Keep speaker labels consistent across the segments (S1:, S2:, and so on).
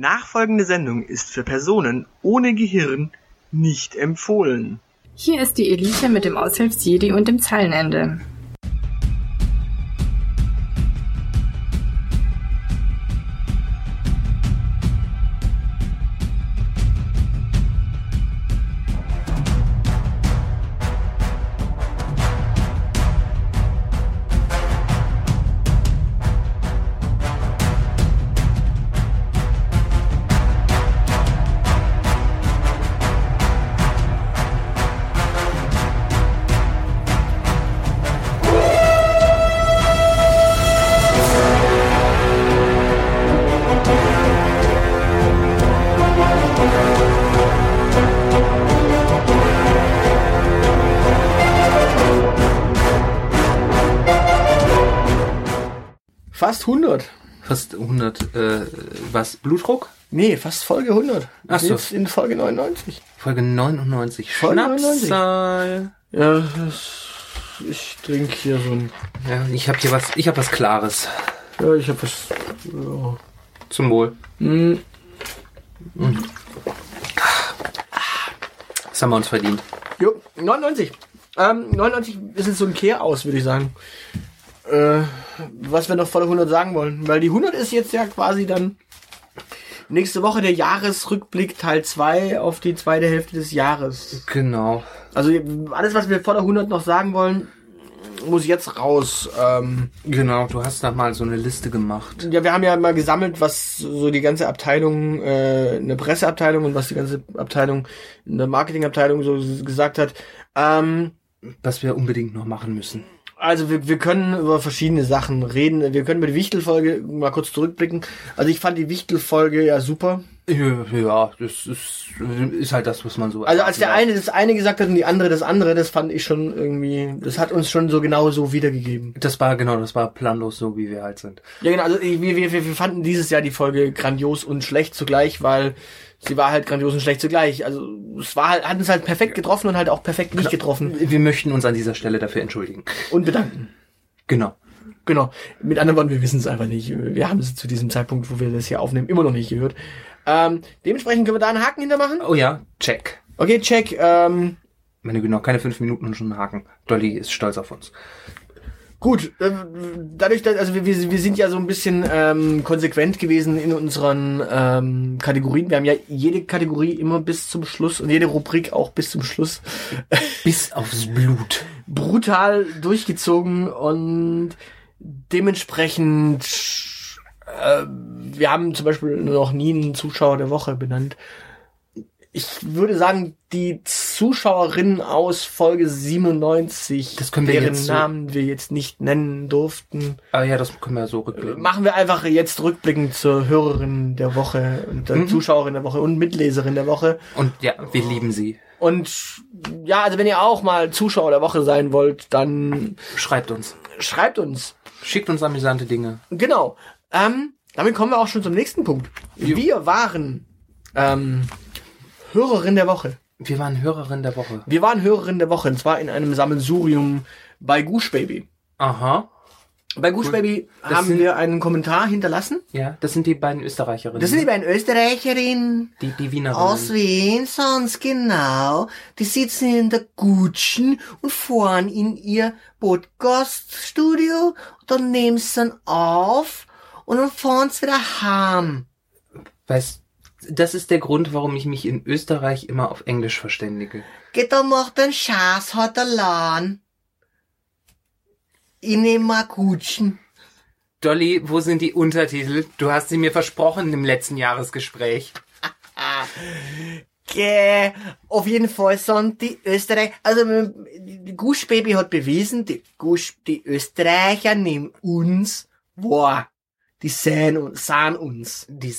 S1: Nachfolgende Sendung ist für Personen ohne Gehirn nicht empfohlen.
S2: Hier ist die Elite mit dem Aushilfsjedi und dem Zeilenende.
S3: 100.
S4: Fast 100, äh, was, Blutdruck?
S3: Nee, fast Folge 100.
S4: Ach so.
S3: Jetzt in Folge 99.
S4: Folge 99.
S3: Folge 99.
S4: Schnapszahl.
S3: Ja, ich trinke hier so ein...
S4: Ja, ich habe hier was, ich habe was Klares.
S3: Ja, ich habe was... Ja.
S4: Zum Wohl.
S3: Hm,
S4: Das haben wir uns verdient.
S3: jo, 99. Ähm, 99 ist jetzt so ein Kehr aus, würde ich sagen. Äh, was wir noch vor der 100 sagen wollen. Weil die 100 ist jetzt ja quasi dann nächste Woche der Jahresrückblick Teil 2 auf die zweite Hälfte des Jahres.
S4: Genau.
S3: Also alles, was wir vor der 100 noch sagen wollen, muss jetzt raus. Ähm,
S4: Genau, du hast da mal so eine Liste gemacht.
S3: ja, wir haben ja mal gesammelt, was so die ganze Abteilung, äh, eine Presseabteilung und was die ganze Abteilung, eine Marketingabteilung so gesagt hat. Ähm,
S4: Was wir unbedingt noch machen müssen.
S3: Also wir, wir können über verschiedene Sachen reden. Wir können über die Wichtelfolge mal kurz zurückblicken. Also ich fand die Wichtelfolge ja super.
S4: Ja, das ist, ist halt das, was man so.
S3: Also als der eine das eine gesagt hat und die andere das andere, das fand ich schon irgendwie, das hat uns schon so genau so wiedergegeben.
S4: Das war genau, das war planlos so, wie wir halt sind.
S3: Ja, genau, also wir, wir, wir wir fanden dieses Jahr die Folge grandios und schlecht zugleich, weil sie war halt grandios und schlecht zugleich. Also es war halt, hat uns halt perfekt getroffen und halt auch perfekt nicht getroffen.
S4: Wir möchten uns an dieser Stelle dafür entschuldigen.
S3: Und bedanken.
S4: Genau.
S3: Genau. Mit anderen Worten, wir wissen es einfach nicht. Wir haben es zu diesem Zeitpunkt, wo wir das hier aufnehmen, immer noch nicht gehört. Ähm, dementsprechend können wir da einen Haken hintermachen.
S4: Oh ja, check.
S3: Okay, check. Ähm,
S4: Meine Güte, noch keine fünf Minuten und schon einen Haken. Dolly ist stolz auf uns.
S3: Gut, äh, dadurch, dass, also wir, wir wir sind ja so ein bisschen ähm, konsequent gewesen in unseren ähm, Kategorien. Wir haben ja jede Kategorie immer bis zum Schluss und jede Rubrik auch bis zum Schluss
S4: Bis aufs Blut.
S3: brutal durchgezogen und dementsprechend äh, wir haben zum Beispiel noch nie einen Zuschauer der Woche benannt. Ich würde sagen, die Zuschauerinnen aus Folge 97,
S4: Das können wir
S3: deren
S4: jetzt so-
S3: Namen wir jetzt nicht nennen durften,
S4: Aber ja, das können wir so rückblicken.
S3: machen wir einfach jetzt rückblickend zur Hörerin der Woche und der
S4: Mhm.
S3: Zuschauerin der Woche und Mitleserin der Woche.
S4: Und ja, wir lieben sie.
S3: Und ja, also wenn ihr auch mal Zuschauer der Woche sein wollt, dann
S4: Schreibt uns.
S3: schreibt uns.
S4: Schickt uns amüsante Dinge.
S3: Genau. Ähm, damit kommen wir auch schon zum nächsten Punkt. Wir waren ähm, Hörerin der Woche.
S4: Wir waren Hörerin der Woche.
S3: Wir waren Hörerin der Woche und zwar in einem Sammelsurium bei Gush Baby.
S4: Aha.
S3: Bei
S4: Cool.
S3: Baby
S4: Das
S3: haben
S4: sind-
S3: wir einen Kommentar hinterlassen.
S4: Ja, das sind die beiden Österreicherinnen.
S3: Das sind die beiden Österreicherinnen.
S4: die, die Wienerinnen.
S3: Aus Wien, sonst genau. Die sitzen in der Gutschen und fahren in ihr Podcaststudio. Dann nehmen sie dann auf und dann fahren sie wieder heim.
S4: Weißt, das ist der Grund, warum ich mich in Österreich immer auf Englisch verständige.
S3: Geht da macht den Scheiß hat allein. Ich nehm mal Gutschen.
S4: Dolly, wo sind die Untertitel? Du hast sie mir versprochen im letzten Jahresgespräch.
S3: Gäh, auf jeden Fall sind die Österreicher, also die Gush Baby hat bewiesen, die Gush, die Österreicher nehmen uns wahr. Die sehen uns, sahen uns.
S4: Die,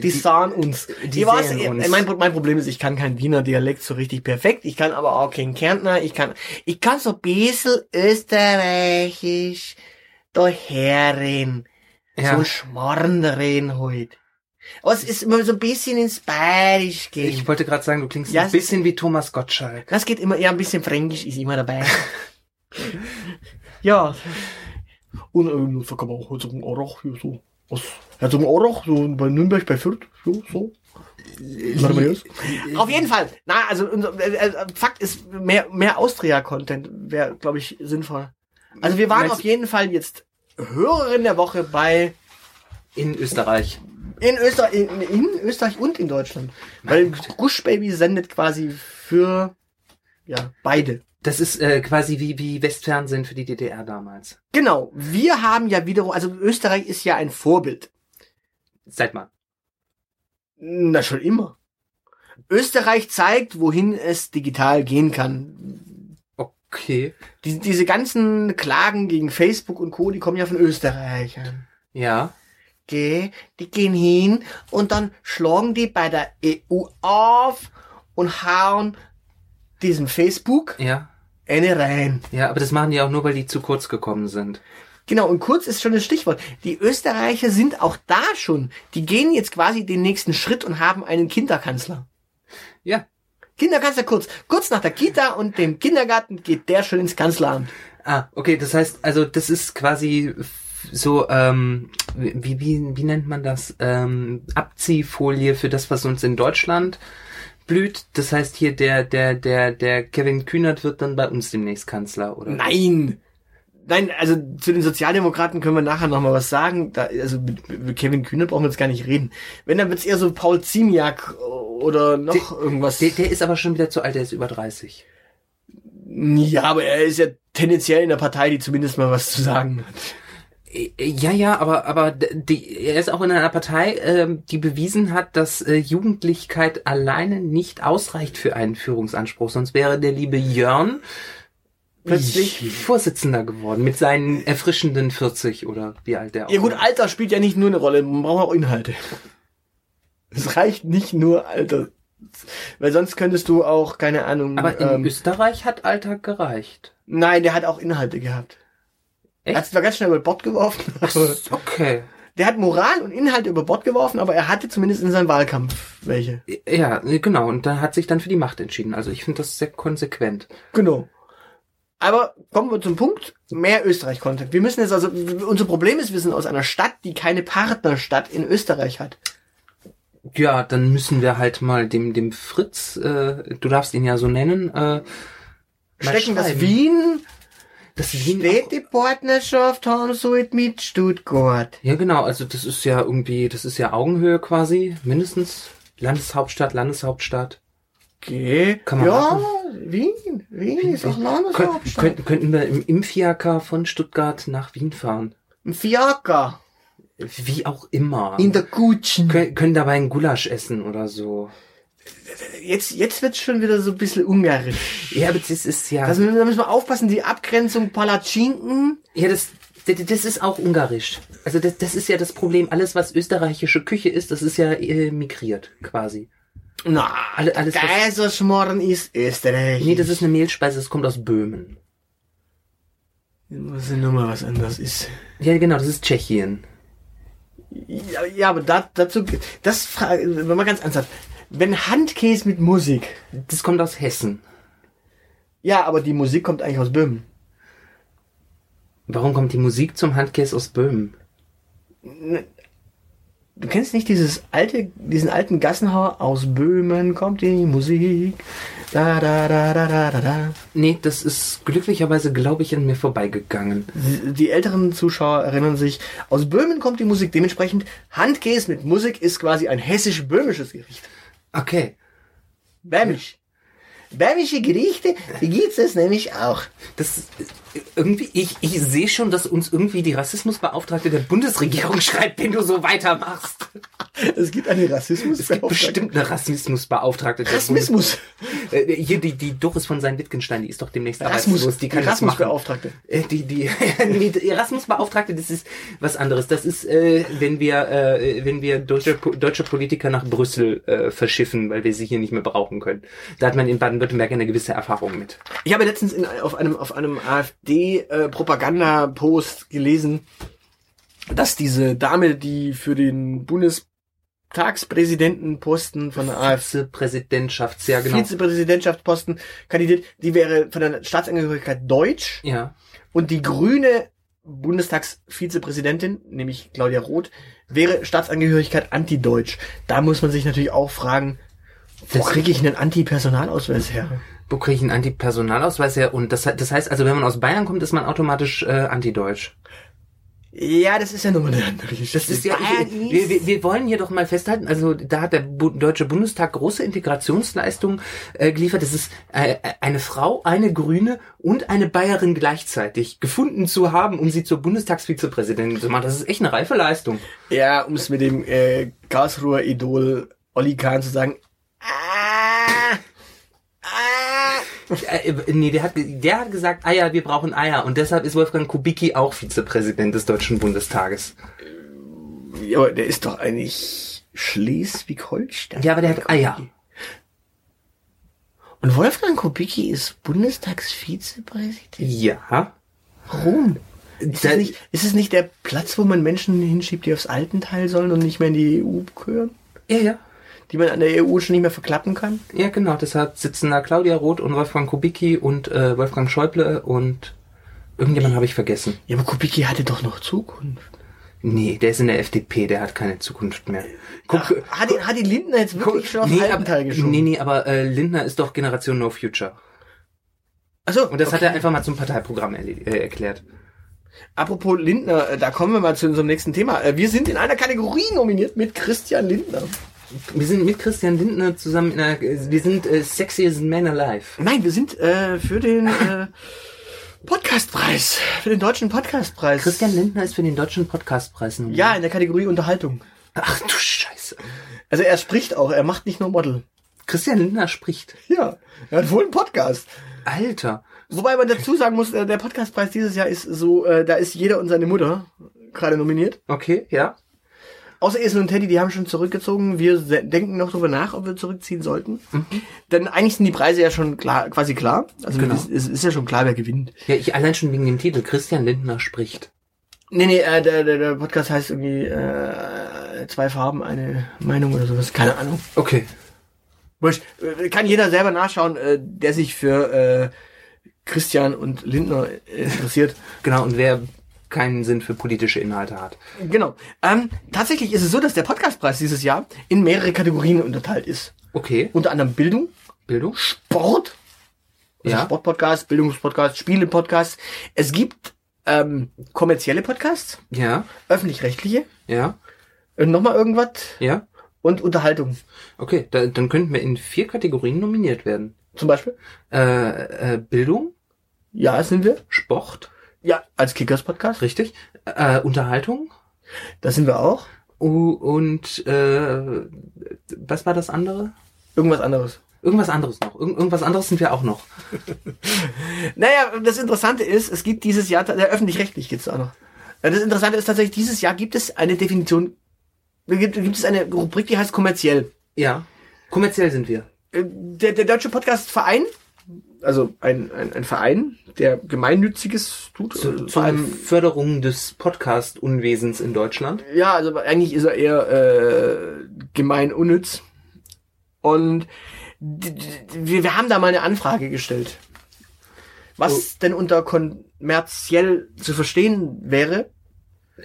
S3: Die, sahen uns.
S4: die
S3: ich weiß, ich-
S4: uns.
S3: Mein, mein Problem ist, ich kann kein Wiener Dialekt so richtig perfekt. Ich kann aber auch kein Kärntner. Ich kann, ich kann so ein bisschen österreichisch daherreden.
S4: Ja.
S3: So Schmarrn reden halt. Aber es ist immer so ein bisschen ins Bayerisch gehen.
S4: Ich wollte gerade sagen, du klingst
S3: Ja,
S4: ein bisschen wie Thomas Gottschalk.
S3: Das geht immer, ja, ein bisschen Fränkisch ist immer dabei. ja. Und ähm, so kann man auch sagen, Arach hier so aus Herzogenaurach, so bei Nürnberg, bei Fürth, so, so. Auf jeden Fall. Na, also unser- äh, äh, Fakt ist, mehr, mehr Austria-Content wäre, glaube ich, sinnvoll. Also wir waren auf jeden Fall jetzt Hörerin der Woche bei
S4: In Österreich.
S3: in Österreich, in, in Österreich und in Deutschland. Weil Gush Baby sendet quasi für ja beide.
S4: Das ist äh, quasi wie, wie Westfernsehen für die DDR damals.
S3: Genau. Wir haben ja wiederum, also Österreich ist ja ein Vorbild.
S4: Seit mal.
S3: Na schon immer. Österreich zeigt, wohin es digital gehen kann.
S4: Okay.
S3: Die, diese ganzen Klagen gegen Facebook und Co., die kommen ja von Österreichern.
S4: Ja.
S3: Geh, die gehen hin und dann schlagen die bei der EU auf und hauen diesem Facebook
S4: Ja.
S3: Eine rein.
S4: Ja, aber das machen die auch nur, weil die zu kurz gekommen sind.
S3: Genau, und kurz ist schon das Stichwort. Die Österreicher sind auch da schon. Die gehen jetzt quasi den nächsten Schritt und haben einen Kinderkanzler.
S4: Ja.
S3: Kinderkanzler kurz. Kurz nach der Kita und dem Kindergarten geht der schon ins Kanzleramt.
S4: Ah, okay, das heißt, also das ist quasi so, ähm, wie, wie, wie nennt man das? Ähm, Abziehfolie für das, was uns in Deutschland blüht. Das heißt hier, der, der, der, der Kevin Kühnert wird dann bei uns demnächst Kanzler, oder?
S3: Nein! Nein, also zu den Sozialdemokraten können wir nachher noch mal was sagen. Da, also mit, mit Kevin Kühne brauchen wir jetzt gar nicht reden. Wenn, dann wird's eher so Paul Ziemiak oder noch
S4: Der-
S3: irgendwas.
S4: Der, der ist aber schon wieder zu alt, der ist über 30.
S3: ja, aber er ist ja tendenziell in der Partei, die zumindest mal was zu sagen hat.
S4: Äh, Ja, ja, aber aber die, er ist auch in einer Partei, ähm, die bewiesen hat, dass äh, Jugendlichkeit alleine nicht ausreicht für einen Führungsanspruch. Sonst wäre der liebe Jörn plötzlich Vorsitzender geworden mit seinen erfrischenden 40 oder wie alt der auch
S3: Ja gut. Alter spielt ja nicht nur eine Rolle, man braucht auch Inhalte. Es reicht nicht nur Alter. Weil sonst könntest du auch, keine Ahnung.
S4: Aber in
S3: ähm,
S4: Österreich hat Alter gereicht.
S3: nein, der hat auch Inhalte gehabt. Er
S4: Echt?
S3: hat zwar ganz schnell über Bord geworfen,
S4: Okay.
S3: der hat Moral und Inhalte über Bord geworfen, aber er hatte zumindest in seinem Wahlkampf welche.
S4: Ja, genau. Und da hat sich dann für die Macht entschieden. Also ich finde das sehr konsequent.
S3: Genau. Aber kommen wir zum Punkt, mehr Österreich-Content. Wir müssen jetzt also, unser Problem ist, wir sind aus einer Stadt, die keine Partnerstadt in Österreich hat.
S4: Ja, dann müssen wir halt mal dem dem Fritz, äh, du darfst ihn ja so nennen, äh,
S3: Stecken das
S4: schreiben.
S3: Wien,
S4: Das Wien
S3: Städtepartnerschaft haben sollte mit Stuttgart.
S4: Ja, genau, also das ist ja irgendwie, das ist ja Augenhöhe quasi, mindestens. Landeshauptstadt, Landeshauptstadt.
S3: Okay.
S4: Kann man
S3: ja,
S4: machen.
S3: Wien. Wien ist auch Landeshauptstadt.
S4: könnten, könnten wir im Impfjaker von Stuttgart nach Wien fahren.
S3: Ein Fiaker.
S4: Wie auch immer.
S3: In der Kutschen.
S4: Kön können dabei einen Gulasch essen oder so.
S3: Jetzt, jetzt wird's schon wieder so ein bisschen ungarisch.
S4: Ja, aber das ist ja.
S3: Also da müssen wir aufpassen, die Abgrenzung Palatschinken.
S4: ja, das, das, das ist auch ungarisch. Also das, das ist ja das Problem. Alles, was österreichische Küche ist, das ist ja äh, migriert quasi.
S3: Na,
S4: Alle- alles,
S3: Kaiserschmarrn ist Österreich.
S4: Nee, das ist eine Mehlspeise, das kommt aus Böhmen.
S3: Was nur mal was anderes ist.
S4: Ja, genau, das ist Tschechien.
S3: Ja, ja aber da, dazu, das frage, wenn man ganz ernsthaft. Wenn Handkäse mit Musik.
S4: Das kommt aus Hessen.
S3: Ja, aber die Musik kommt eigentlich aus Böhmen.
S4: Warum kommt die Musik zum Handkäse aus Böhmen?
S3: Du kennst nicht dieses alte, diesen alten Gassenhauer? Aus Böhmen kommt die Musik. Da, da, da, da, da, da, da.
S4: Nee, das ist glücklicherweise, glaube ich, an mir vorbeigegangen.
S3: Die, die älteren Zuschauer erinnern sich, aus Böhmen kommt die Musik. Dementsprechend, Handkäse mit Musik ist quasi ein hessisch-böhmisches Gericht.
S4: Okay.
S3: Bämisch. Bämische Gerichte, die gibt's es nämlich auch.
S4: Das irgendwie, ich, ich sehe schon, dass uns irgendwie die Rassismusbeauftragte der Bundesregierung schreibt, wenn du so weitermachst.
S3: Es gibt eine Rassismus.
S4: Es gibt bestimmt eine Rassismusbeauftragte
S3: Rassismus.
S4: Äh, Hier, die, die Doris von sein Wittgenstein, die ist doch demnächst
S3: Erasmus,
S4: arbeitslos, die kann
S3: die. Erasmus-Beauftragte.
S4: Äh, Die, die, die Erasmus-Beauftragte, das ist was anderes. Das ist, äh, wenn wir, äh, wenn wir deutsche, deutsche Politiker nach Brüssel äh, verschiffen, weil wir sie hier nicht mehr brauchen können. Da hat man in Baden-Württemberg eine gewisse Erfahrung mit.
S3: Ich habe letztens in, auf einem, auf einem AfD-Propaganda-Post gelesen, dass diese Dame, die für den Bundestagspräsidentenposten von der AfD
S4: Vizepräsidentschafts, ja genau.
S3: Vizepräsidentschaftsposten kandidiert, die wäre von der Staatsangehörigkeit deutsch
S4: Ja.
S3: und die grüne Bundestagsvizepräsidentin, nämlich Claudia Roth, wäre Staatsangehörigkeit antideutsch. Da muss man sich natürlich auch fragen, wo kriege ich einen Anti-Personalausweis her?
S4: Wo kriege ich einen Antipersonalausweis her? Und das, das heißt also, wenn man aus Bayern kommt, ist man automatisch äh, antideutsch.
S3: Ja, das ist ja nochmal eine andere Geschichte.
S4: Das ist ja, wir, wir, wir wollen hier doch mal festhalten, also da hat der Bu Deutsche Bundestag große Integrationsleistungen äh, geliefert. Das ist äh, eine Frau, eine Grüne und eine Bayerin gleichzeitig gefunden zu haben, um sie zur Bundestagsvizepräsidentin zu machen. Das ist echt eine reife Leistung.
S3: Ja, um es mit dem äh, Karlsruher Idol Olli Kahn zu sagen. Ah, ah.
S4: Äh, nee, der hat, der hat gesagt, Eier, wir brauchen Eier. Und deshalb ist Wolfgang Kubicki auch Vizepräsident des Deutschen Bundestages.
S3: Ja, aber der ist doch eigentlich Schleswig-Holstein.
S4: Ja, aber der hat Eier.
S3: Und Wolfgang Kubicki ist Bundestagsvizepräsident?
S4: Ja.
S3: Warum? Ist es, nicht, ist es nicht der Platz, wo man Menschen hinschiebt, die aufs Altenteil sollen und nicht mehr in die EU gehören?
S4: Ja, ja.
S3: Die man an der EU schon nicht mehr verklappen kann?
S4: Ja, genau. Deshalb sitzen da Claudia Roth und Wolfgang Kubicki und äh, Wolfgang Schäuble und irgendjemand habe ich vergessen.
S3: Ja, aber Kubicki hatte doch noch Zukunft.
S4: Nee, der ist in der FDP, der hat keine Zukunft mehr. Guck,
S3: Hat die, hat die Lindner jetzt wirklich schon aufs
S4: nee, aber,
S3: geschoben?
S4: nee, nee, aber äh, Lindner ist doch Generation No Future.
S3: Achso,
S4: Und das hat er einfach mal zum Parteiprogramm äh, erklärt.
S3: Apropos Lindner, äh, da kommen wir mal zu unserem nächsten Thema. Äh, Wir sind in einer Kategorie nominiert mit Christian Lindner.
S4: Wir sind mit Christian Lindner zusammen in einer, wir sind äh, Sexiest Man Alive.
S3: Nein, wir sind äh, für den äh, Podcastpreis, für den deutschen Podcastpreis.
S4: Christian Lindner ist für den deutschen Podcastpreis nominiert.
S3: Ja, in der Kategorie Unterhaltung.
S4: Ach du Scheiße.
S3: Also er spricht auch, er macht nicht nur Model.
S4: Christian Lindner spricht.
S3: Ja, er hat wohl einen Podcast.
S4: Alter.
S3: Wobei man dazu sagen muss, äh, der Podcastpreis dieses Jahr ist so, äh, da ist jeder und seine Mutter gerade nominiert.
S4: Okay, ja.
S3: Außer Esel und Teddy, die haben schon zurückgezogen. Wir denken noch drüber nach, ob wir zurückziehen sollten. Denn eigentlich sind die Preise ja schon klar, quasi klar. Also
S4: Genau.
S3: es, es ist ja schon klar, wer gewinnt.
S4: Ja, ich allein schon wegen dem Titel. Christian Lindner spricht.
S3: Nee, nee, äh, der, der, der Podcast heißt irgendwie äh, zwei Farben, eine Meinung oder sowas. Keine Ahnung.
S4: Okay.
S3: Wurscht. Äh, Kann jeder selber nachschauen, äh, der sich für äh, Christian und Lindner äh, interessiert.
S4: Genau, und wer keinen Sinn für politische Inhalte hat.
S3: genau. Ähm, tatsächlich ist es so, dass der Podcastpreis dieses Jahr in mehrere Kategorien unterteilt ist.
S4: Okay.
S3: Unter anderem Bildung,
S4: Bildung?
S3: Sport, also
S4: Ja.
S3: Sportpodcast, Bildungspodcast, Spielepodcast. Es gibt ähm, kommerzielle Podcasts,
S4: Ja.
S3: öffentlich-rechtliche,
S4: Ja.
S3: äh, nochmal irgendwas
S4: Ja.
S3: und Unterhaltung.
S4: Okay, da, dann könnten wir in vier Kategorien nominiert werden.
S3: Zum Beispiel.
S4: Äh, äh, Bildung,
S3: Ja, sind wir.
S4: Sport,
S3: Ja, als Kickers-Podcast.
S4: richtig. Äh, Unterhaltung
S3: Da sind wir auch.
S4: und äh, was war das andere?
S3: Irgendwas anderes.
S4: Irgendwas anderes noch. Irgend, irgendwas anderes sind wir auch noch.
S3: Naja, das Interessante ist, es gibt dieses Jahr, der öffentlich-rechtlich gibt's auch noch. Äh, Das Interessante ist tatsächlich, dieses Jahr gibt es eine Definition, gibt, gibt es eine Rubrik, die heißt kommerziell.
S4: Ja. Kommerziell sind wir.
S3: Äh, Der, der Deutsche Podcastverein, also ein, ein, ein Verein, der Gemeinnütziges tut,
S4: Zu,
S3: äh, vor allem,
S4: Förderung des Podcast-Unwesens in Deutschland.
S3: ja, also eigentlich ist er eher äh, gemeinunnütz. Und wir, wir haben da mal eine Anfrage gestellt. Was denn unter kommerziell zu verstehen wäre,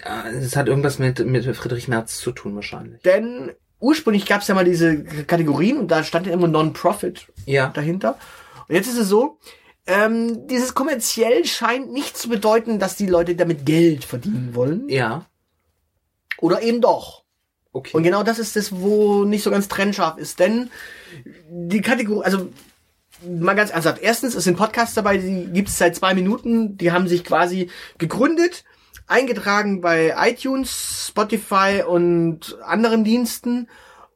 S4: Ja, Es hat irgendwas mit, mit Friedrich Merz zu tun wahrscheinlich.
S3: Denn ursprünglich gab es ja mal diese Kategorien und da stand ja immer Non-Profit
S4: Ja.
S3: dahinter. Und jetzt ist es so, ähm, dieses kommerziell scheint nicht zu bedeuten, dass die Leute damit Geld verdienen wollen.
S4: Ja.
S3: Oder eben doch.
S4: Okay.
S3: Und genau das ist das, wo nicht so ganz trennscharf ist. Denn die Kategorie, also mal ganz ernsthaft. Erstens, es sind Podcasts dabei, die gibt es seit zwei Minuten. Die haben sich quasi gegründet, eingetragen bei iTunes, Spotify und anderen Diensten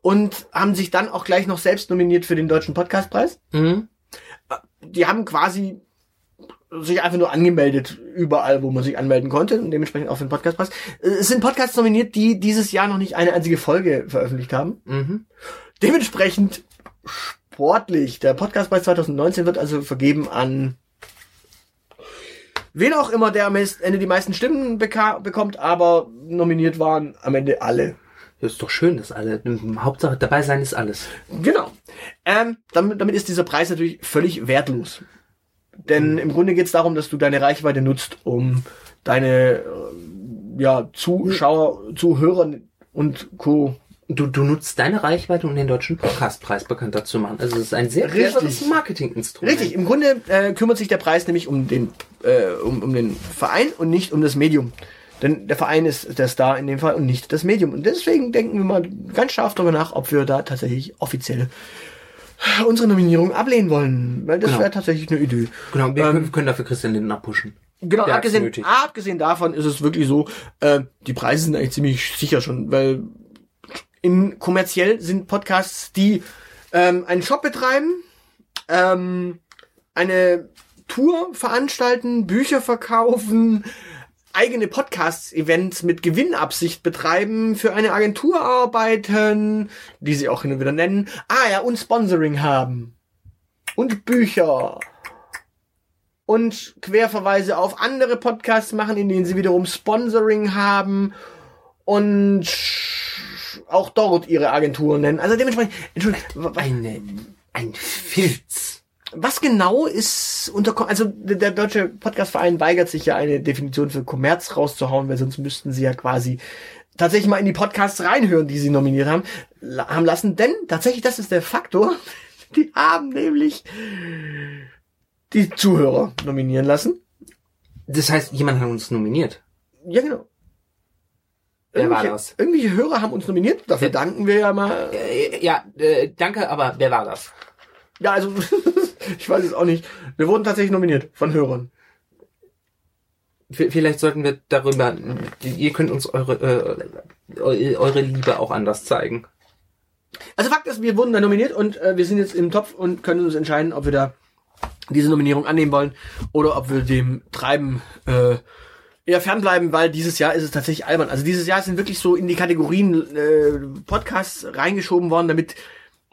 S3: und haben sich dann auch gleich noch selbst nominiert für den Deutschen Podcastpreis.
S4: mhm.
S3: Die haben quasi sich einfach nur angemeldet, überall, wo man sich anmelden konnte und dementsprechend auch für den Podcastpreis. Äh, Es sind Podcasts nominiert, die dieses Jahr noch nicht eine einzige Folge veröffentlicht haben.
S4: Mhm.
S3: Dementsprechend sportlich. Der Podcastpreis 2019 wird also vergeben an wen auch immer, der am Ende die meisten Stimmen bekommt, aber nominiert waren am Ende alle.
S4: Das ist doch schön, dass alle. Hauptsache dabei sein ist alles.
S3: Genau. Ähm, damit, damit ist dieser Preis natürlich völlig wertlos. Denn im Grunde geht es darum, dass du deine Reichweite nutzt, um deine äh, ja, Zuschauer, Zuhörer und Co.
S4: Du, du nutzt deine Reichweite, um den deutschen Podcastpreis bekannter zu machen. Also es ist ein sehr cleveres Marketinginstrument.
S3: Richtig, im Grunde äh, kümmert sich der Preis nämlich um den, äh, um, um den Verein und nicht um das Medium. Denn der Verein ist der Star in dem Fall und nicht das Medium. Und deswegen denken wir mal ganz scharf darüber nach, ob wir da tatsächlich offiziell unsere Nominierung ablehnen wollen. Weil das
S4: Genau.
S3: wäre tatsächlich eine Idee.
S4: Genau, wir
S3: Ähm,
S4: können- dafür Christian Lindner pushen.
S3: Genau,
S4: Der
S3: abgesehen, abgesehen davon ist es wirklich so, äh, die Preise sind eigentlich ziemlich sicher schon, weil in kommerziell sind Podcasts, die ähm, einen Shop betreiben, ähm, eine Tour veranstalten, Bücher verkaufen, eigene Podcasts-Events mit Gewinnabsicht betreiben, für eine Agentur arbeiten, die sie auch hin und wieder nennen, ah ja, und Sponsoring haben. Und Bücher und Querverweise auf andere Podcasts machen, in denen sie wiederum Sponsoring haben und auch dort ihre Agenturen nennen. Also dementsprechend, Entschuldigung,
S4: Eine, ein Filz.
S3: Was genau ist unter, also der deutsche Podcastverein weigert sich ja eine Definition für Kommerz rauszuhauen, weil sonst müssten sie ja quasi tatsächlich mal in die Podcasts reinhören, die sie nominiert haben, haben lassen, denn tatsächlich das ist der Faktor, die haben nämlich die Zuhörer nominieren lassen.
S4: Das heißt, jemand hat uns nominiert.
S3: Ja, genau.
S4: Wer war das?
S3: Irgendwelche Hörer haben uns nominiert. Dafür danken wir ja mal.
S4: Äh, ja, äh, danke, aber wer war das?
S3: Ja, also, ich weiß es auch nicht. Wir wurden tatsächlich nominiert von Hörern.
S4: V vielleicht sollten wir darüber, ihr könnt uns eure, äh, eu- eure Liebe auch anders zeigen.
S3: Also Fakt ist, wir wurden da nominiert und äh, wir sind jetzt im Topf und können uns entscheiden, ob wir da diese Nominierung annehmen wollen oder ob wir dem Treiben äh, eher fernbleiben, weil dieses Jahr ist es tatsächlich albern. Also dieses Jahr sind wirklich so in die Kategorien äh, Podcasts reingeschoben worden, damit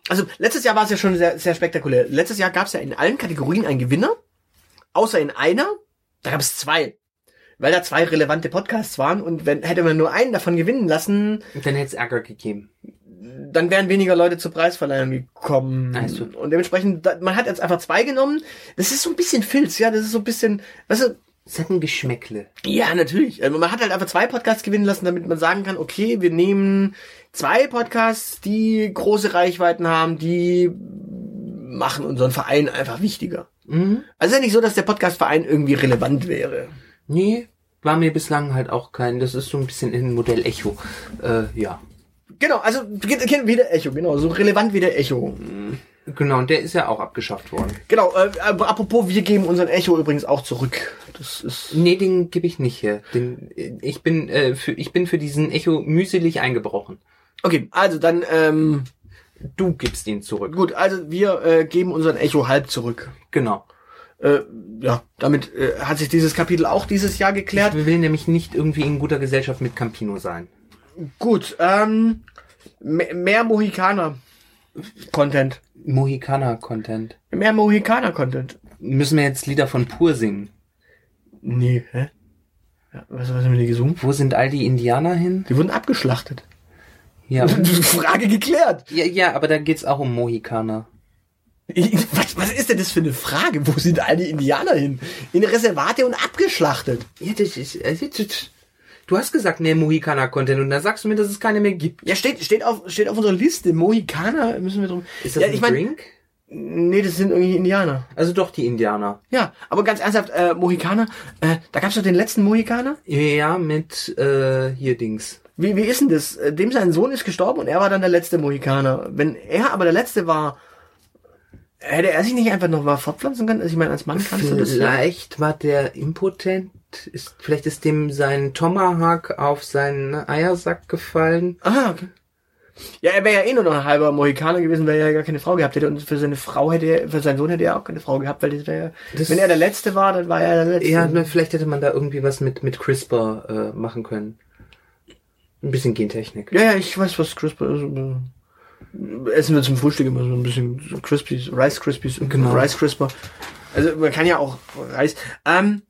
S3: also letztes Jahr war es ja schon sehr, sehr spektakulär. Letztes Jahr gab es ja in allen Kategorien einen Gewinner, außer in einer, da gab es zwei. Weil da zwei relevante Podcasts waren und wenn hätte man nur einen davon gewinnen lassen,
S4: Dann hätte es Ärger gegeben.
S3: dann wären weniger Leute zur Preisverleihung gekommen.
S4: Also.
S3: Und dementsprechend, man hat jetzt einfach zwei genommen. Das ist so ein bisschen Filz, ja, das ist so ein bisschen, weißt du,
S4: Es hat ein Geschmäckle.
S3: ja, natürlich. Also man hat halt einfach zwei Podcasts gewinnen lassen, damit man sagen kann, okay, wir nehmen zwei Podcasts, die große Reichweiten haben, die machen unseren Verein einfach wichtiger.
S4: Mhm.
S3: Also ist ja nicht so, dass der Podcastverein irgendwie relevant wäre.
S4: Nee, war mir bislang halt auch kein. Das ist so ein bisschen in Modell Echo. Äh, ja.
S3: Genau, also geht- geht wie der Echo, genau, so relevant wie der Echo.
S4: Genau, und der ist ja auch abgeschafft worden.
S3: Genau, äh, aber apropos, wir geben unseren Echo übrigens auch zurück. Das ist
S4: Nee, den gebe ich nicht her. Den, äh, ich bin äh, für ich bin für diesen Echo mühselig eingebrochen.
S3: Okay, also dann, ähm,
S4: Du gibst ihn zurück.
S3: gut, also wir äh, geben unseren Echo halb zurück.
S4: Genau.
S3: Äh, ja, damit äh, hat sich dieses Kapitel auch dieses Jahr geklärt.
S4: Ich will nämlich nicht irgendwie in guter Gesellschaft mit Campino sein.
S3: Gut, ähm, me- mehr Mohikaner-Content.
S4: Mohikaner-Content.
S3: Mehr Mohikaner-Content.
S4: Müssen wir jetzt Lieder von Pur singen?
S3: Nee, hä? Ja, was, was haben wir denn gesungen?
S4: Wo sind all die Indianer hin?
S3: Die wurden abgeschlachtet.
S4: Ja.
S3: Frage geklärt.
S4: ja, ja, aber da geht's auch um Mohikaner.
S3: Was, was ist denn das für eine Frage? Wo sind all die Indianer hin? In Reservate und abgeschlachtet.
S4: Ja, das ist, äh, das- du hast gesagt, mehr Mohikaner-Content und dann sagst du mir, dass es keine mehr gibt.
S3: Ja, steht, steht auf, steht auf unserer Liste. Mohikaner müssen wir drum.
S4: Ist das
S3: ja,
S4: ein
S3: ich mein,
S4: Drink?
S3: Nee, das sind irgendwie Indianer.
S4: Also doch die Indianer.
S3: Ja, aber ganz ernsthaft, äh, Mohikaner, äh, da gab's doch den letzten Mohikaner.
S4: Ja, mit äh, hier Dings.
S3: Wie, wie ist denn das? Äh, Dem sein Sohn ist gestorben und er war dann der letzte Mohikaner. Wenn er aber der letzte war, hätte er sich nicht einfach noch mal fortpflanzen können? Also ich meine, als Mann kannst du das.
S4: Vielleicht war der impotent. Ist, vielleicht ist dem sein Tomahawk auf seinen Eiersack gefallen.
S3: Ah, okay. Ja, er wäre ja eh nur noch ein halber Mohikaner gewesen, weil er ja gar keine Frau gehabt hätte. Und für seine Frau hätte er, für seinen Sohn hätte er auch keine Frau gehabt, weil das wäre wenn er der Letzte war, dann war er der Letzte.
S4: Ja, na, vielleicht hätte man da irgendwie was mit, mit CRISPR äh, machen können. Ein bisschen Gentechnik.
S3: Ja, ja, ich weiß, was CRISPR ist. Essen wir zum Frühstück immer so ein bisschen Crispies, Rice Krispies
S4: Genau.
S3: Rice CRISPR. Also man kann ja auch Reis. Ähm,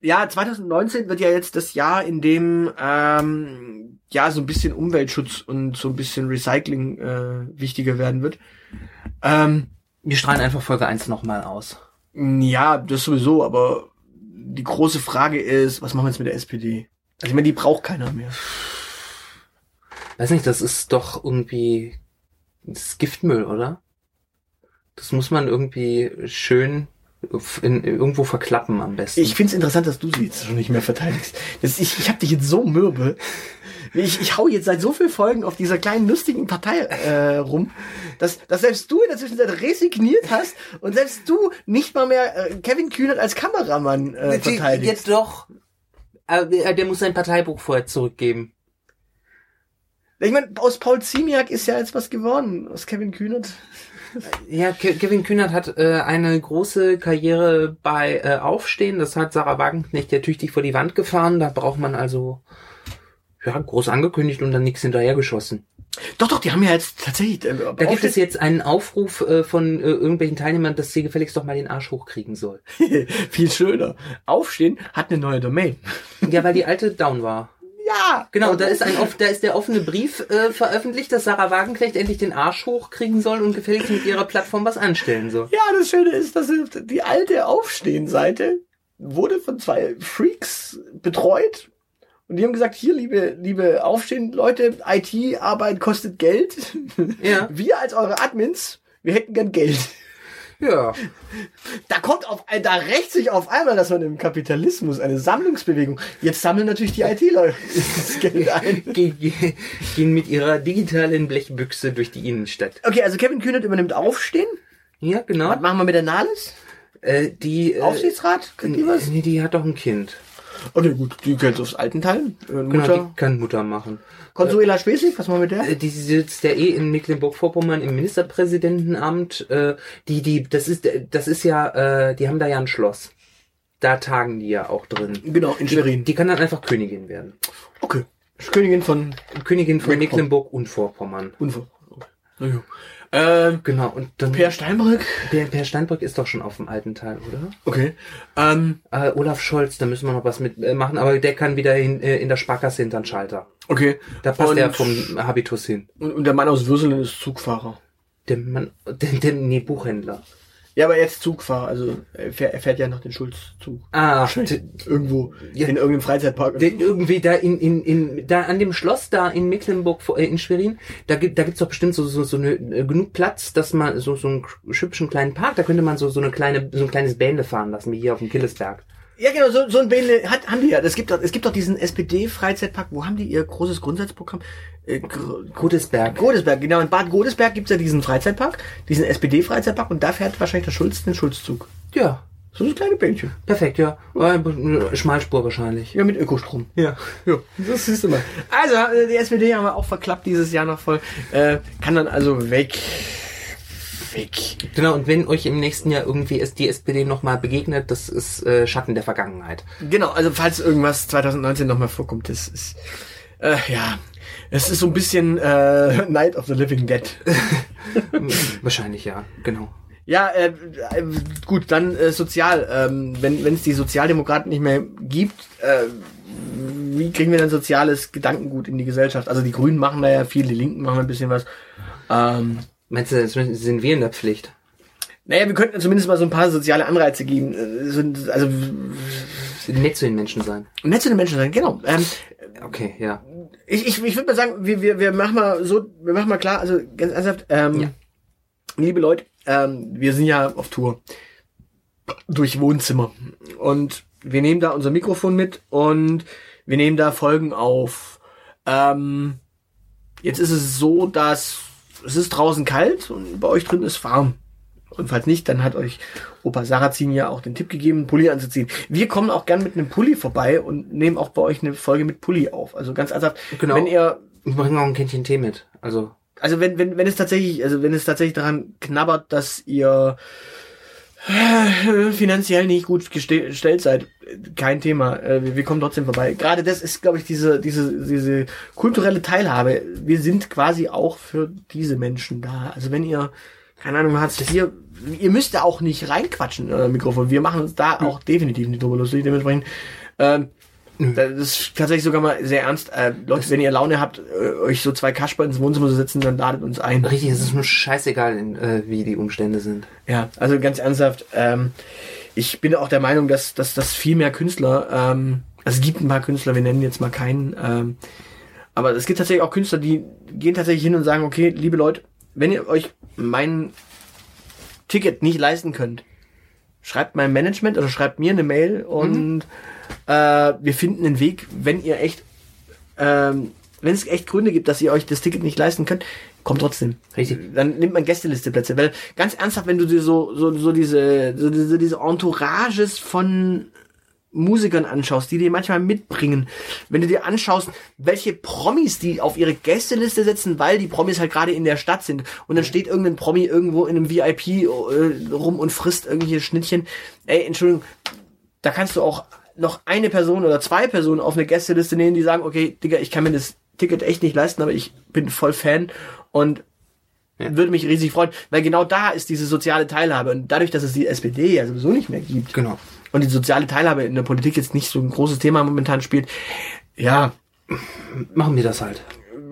S3: ja, 2019 wird ja jetzt das Jahr, in dem ähm, ja so ein bisschen Umweltschutz und so ein bisschen Recycling äh, wichtiger werden wird. Ähm,
S4: Wir strahlen einfach Folge 1 nochmal aus.
S3: ja, das sowieso, aber die große Frage ist, was machen wir jetzt mit der SPD? Also ich meine, die braucht keiner mehr.
S4: Weiß nicht, das ist doch irgendwie das ist Giftmüll, oder? Das muss man irgendwie schön in, irgendwo verklappen am besten.
S3: Ich find's interessant, dass du sie jetzt schon nicht mehr verteidigst. Das, ich ich habe dich jetzt so mürbe. Ich, ich hau jetzt seit so vielen Folgen auf dieser kleinen lustigen Partei äh, rum, dass, dass selbst du in der Zwischenzeit resigniert hast und selbst du nicht mal mehr äh, Kevin Kühnert als Kameramann äh, verteidigst.
S4: Jetzt doch. Aber der der muss sein Parteibuch vorher zurückgeben.
S3: Ich meine, aus Paul Ziemiak ist ja jetzt was geworden. Aus Kevin Kühnert.
S4: Ja, Ke Kevin Kühnert hat äh, eine große Karriere bei äh, Aufstehen. Das hat Sarah Wagenknecht ja tüchtig vor die Wand gefahren. Da braucht man also ja groß angekündigt und dann nichts hinterhergeschossen.
S3: Doch, doch, die haben ja jetzt tatsächlich. Äh,
S4: Da gibt es jetzt einen Aufruf äh, von äh, irgendwelchen Teilnehmern, dass sie gefälligst doch mal den Arsch hochkriegen soll.
S3: viel schöner. Aufstehen hat eine neue Domain.
S4: Ja, weil die alte down war.
S3: Ja,
S4: Genau, da ist ein da ist der offene Brief äh, veröffentlicht, dass Sarah Wagenknecht endlich den Arsch hochkriegen soll und gefälligst mit ihrer Plattform was anstellen soll.
S3: Ja, das Schöne ist, dass die alte Aufstehen-Seite wurde von zwei Freaks betreut. Und die haben gesagt, hier, liebe, liebe Aufstehen-Leute, IT-Arbeit kostet Geld.
S4: Ja.
S3: Wir als eure Admins, wir hätten gern Geld.
S4: Ja.
S3: Da kommt auf, da rächt sich auf einmal, dass man im Kapitalismus eine Sammlungsbewegung. Jetzt sammeln natürlich die IT-Leute das Geld ein.
S4: Ge ge gehen mit ihrer digitalen Blechbüchse durch die Innenstadt.
S3: Okay, also Kevin Kühnert übernimmt Aufstehen.
S4: Ja, genau.
S3: Was machen wir mit der Nahles?
S4: Äh, die äh,
S3: Aufsichtsrat? Kriegt die was?
S4: Nee, die hat doch ein Kind.
S3: Okay, gut, die kennt aufs alten Teil. Äh,
S4: Genau,
S3: Mutter.
S4: die kann Mutter machen.
S3: Consuela Schwesig, was machen wir mit der?
S4: Äh, Die sitzt ja eh in Mecklenburg-Vorpommern im Ministerpräsidentenamt. Äh, die, die, das ist, das ist ja, äh, die haben da ja ein Schloss. Da tagen die ja auch drin.
S3: Genau, in Schwerin.
S4: Die kann dann einfach Königin werden.
S3: Okay. Königin von
S4: Königin von
S3: Mecklenburg.
S4: Und Vorpommern.
S3: Unver. Na ja. Ähm,
S4: Genau, und dann
S3: Per Steinbrück.
S4: Per, per Steinbrück ist doch schon auf dem alten Teil, oder?
S3: Okay. Ähm,
S4: Äh, Olaf Scholz, da müssen wir noch was mit äh, machen, aber der kann wieder in, äh, in der Sparkasse hinter den Schalter.
S3: okay.
S4: Da passt
S3: und,
S4: er vom Habitus hin.
S3: Und, und der Mann aus Würselen ist Zugfahrer.
S4: Der Mann, der, der, nee, Buchhändler.
S3: Ja, aber jetzt Zugfahrer, also er fährt, er fährt ja noch den Schulzzug.
S4: Ah,
S3: Irgendwo
S4: Ja.
S3: in irgendeinem Freizeitpark.
S4: Irgendwie da in, in, in, da an dem Schloss da in Mecklenburg, äh, in Schwerin, da gibt, da gibt's doch bestimmt so, so, so eine, äh, genug Platz, dass man, so, so einen hübschen kleinen Park, da könnte man so, so eine kleine, so ein kleines Bähnle fahren lassen, wie hier auf dem Killesberg.
S3: Ja, genau, so, so ein Bähnle hat, haben die ja. Es gibt doch, es gibt doch diesen SPD-Freizeitpark. Wo haben die ihr großes Grundsatzprogramm? Äh,
S4: Godesberg.
S3: Godesberg, genau. In Bad Godesberg gibt's ja diesen Freizeitpark, diesen SPD-Freizeitpark und da fährt wahrscheinlich der Schulz den Schulzzug.
S4: Ja,
S3: So ein kleines Bähnchen.
S4: perfekt, ja. Schmalspur wahrscheinlich.
S3: Ja, mit Ökostrom.
S4: Ja.
S3: Ja, das siehst du mal. Also, äh, die SPD haben wir auch verklappt dieses Jahr noch voll. Äh, kann dann also weg. Weg.
S4: Genau, und wenn euch im nächsten Jahr irgendwie es- die SPD nochmal begegnet, das ist äh, Schatten der Vergangenheit.
S3: Genau, also falls irgendwas 2019 nochmal vorkommt, das ist, äh, ja, es ist so ein bisschen äh, Night of the Living Dead.
S4: Wahrscheinlich ja, genau.
S3: Ja, äh, äh, gut, dann äh, sozial. Ähm, wenn es die Sozialdemokraten nicht mehr gibt, äh, wie kriegen wir dann soziales Gedankengut in die Gesellschaft? Also die Grünen machen da ja viel, die Linken machen ein bisschen was. Ähm,
S4: Meinst du, sind wir in der Pflicht?
S3: naja, wir könnten zumindest mal so ein paar soziale Anreize geben. Äh, so, also
S4: Nett zu den Menschen sein.
S3: nett zu den Menschen sein, genau. Ähm,
S4: Okay, ja.
S3: ich ich, ich würde mal sagen, wir, wir, wir machen mal so, wir machen mal klar, also ganz ernsthaft, ähm,
S4: Ja.
S3: liebe Leute, ähm, wir sind ja auf Tour durch Wohnzimmer und wir nehmen da unser Mikrofon mit und wir nehmen da Folgen auf. Ähm, jetzt ist es so, dass es ist draußen kalt und bei euch drin ist warm. Und falls nicht, dann hat euch Opa Sarrazin ja auch den Tipp gegeben, Pulli anzuziehen. Wir kommen auch gern mit einem Pulli vorbei und nehmen auch bei euch eine Folge mit Pulli auf. Also ganz ernsthaft,
S4: Genau.
S3: wenn ihr,
S4: Wir bringen auch ein Kännchen Tee mit. Also,
S3: also wenn, wenn, wenn es tatsächlich, also wenn es tatsächlich daran knabbert, dass ihr äh, finanziell nicht gut geste- gestellt seid, kein Thema. Äh, wir, wir kommen trotzdem vorbei. Gerade das ist, glaube ich, diese, diese, diese kulturelle Teilhabe. Wir sind quasi auch für diese Menschen da. Also wenn ihr, keine Ahnung, Hartz IV, ihr müsst da auch nicht reinquatschen in euer Mikrofon. Wir machen uns da auch definitiv nicht drüber lustig. Dementsprechend, ähm, das ist tatsächlich sogar mal sehr ernst. Äh, Leute, wenn ihr Laune habt, äh, euch so zwei Kasper ins Wohnzimmer zu setzen, dann ladet uns ein.
S4: richtig, es ist nur scheißegal, in, äh, wie die Umstände sind.
S3: Ja, also ganz ernsthaft, ähm, ich bin auch der Meinung, dass, dass, dass viel mehr Künstler, ähm, also es gibt ein paar Künstler, wir nennen jetzt mal keinen, ähm, aber es gibt tatsächlich auch Künstler, die gehen tatsächlich hin und sagen, okay, liebe Leute, wenn ihr euch mein Ticket nicht leisten könnt, schreibt mein Management oder schreibt mir eine Mail und äh, wir finden einen Weg, wenn ihr echt, ähm, wenn es echt Gründe gibt, dass ihr euch das Ticket nicht leisten könnt, kommt trotzdem.
S4: Richtig.
S3: Dann nimmt man Gästelisteplätze, weil ganz ernsthaft, wenn du dir so so so diese so diese, diese Entourages von Musikern anschaust, die dir manchmal mitbringen, wenn du dir anschaust, welche Promis die auf ihre Gästeliste setzen, weil die Promis halt gerade in der Stadt sind und dann steht irgendein Promi irgendwo in einem VIP äh, rum und frisst irgendwelche Schnittchen. Ey, Entschuldigung, da kannst du auch noch eine Person oder zwei Personen auf eine Gästeliste nehmen, die sagen, okay, Digga, ich kann mir das Ticket echt nicht leisten, aber ich bin voll Fan. Und
S4: Ja.
S3: würde mich riesig freuen, weil genau da ist diese soziale Teilhabe und dadurch, dass es die SPD ja sowieso nicht mehr gibt
S4: Genau.
S3: und die soziale Teilhabe in der Politik jetzt nicht so ein großes Thema momentan spielt, ja,
S4: Machen wir das halt.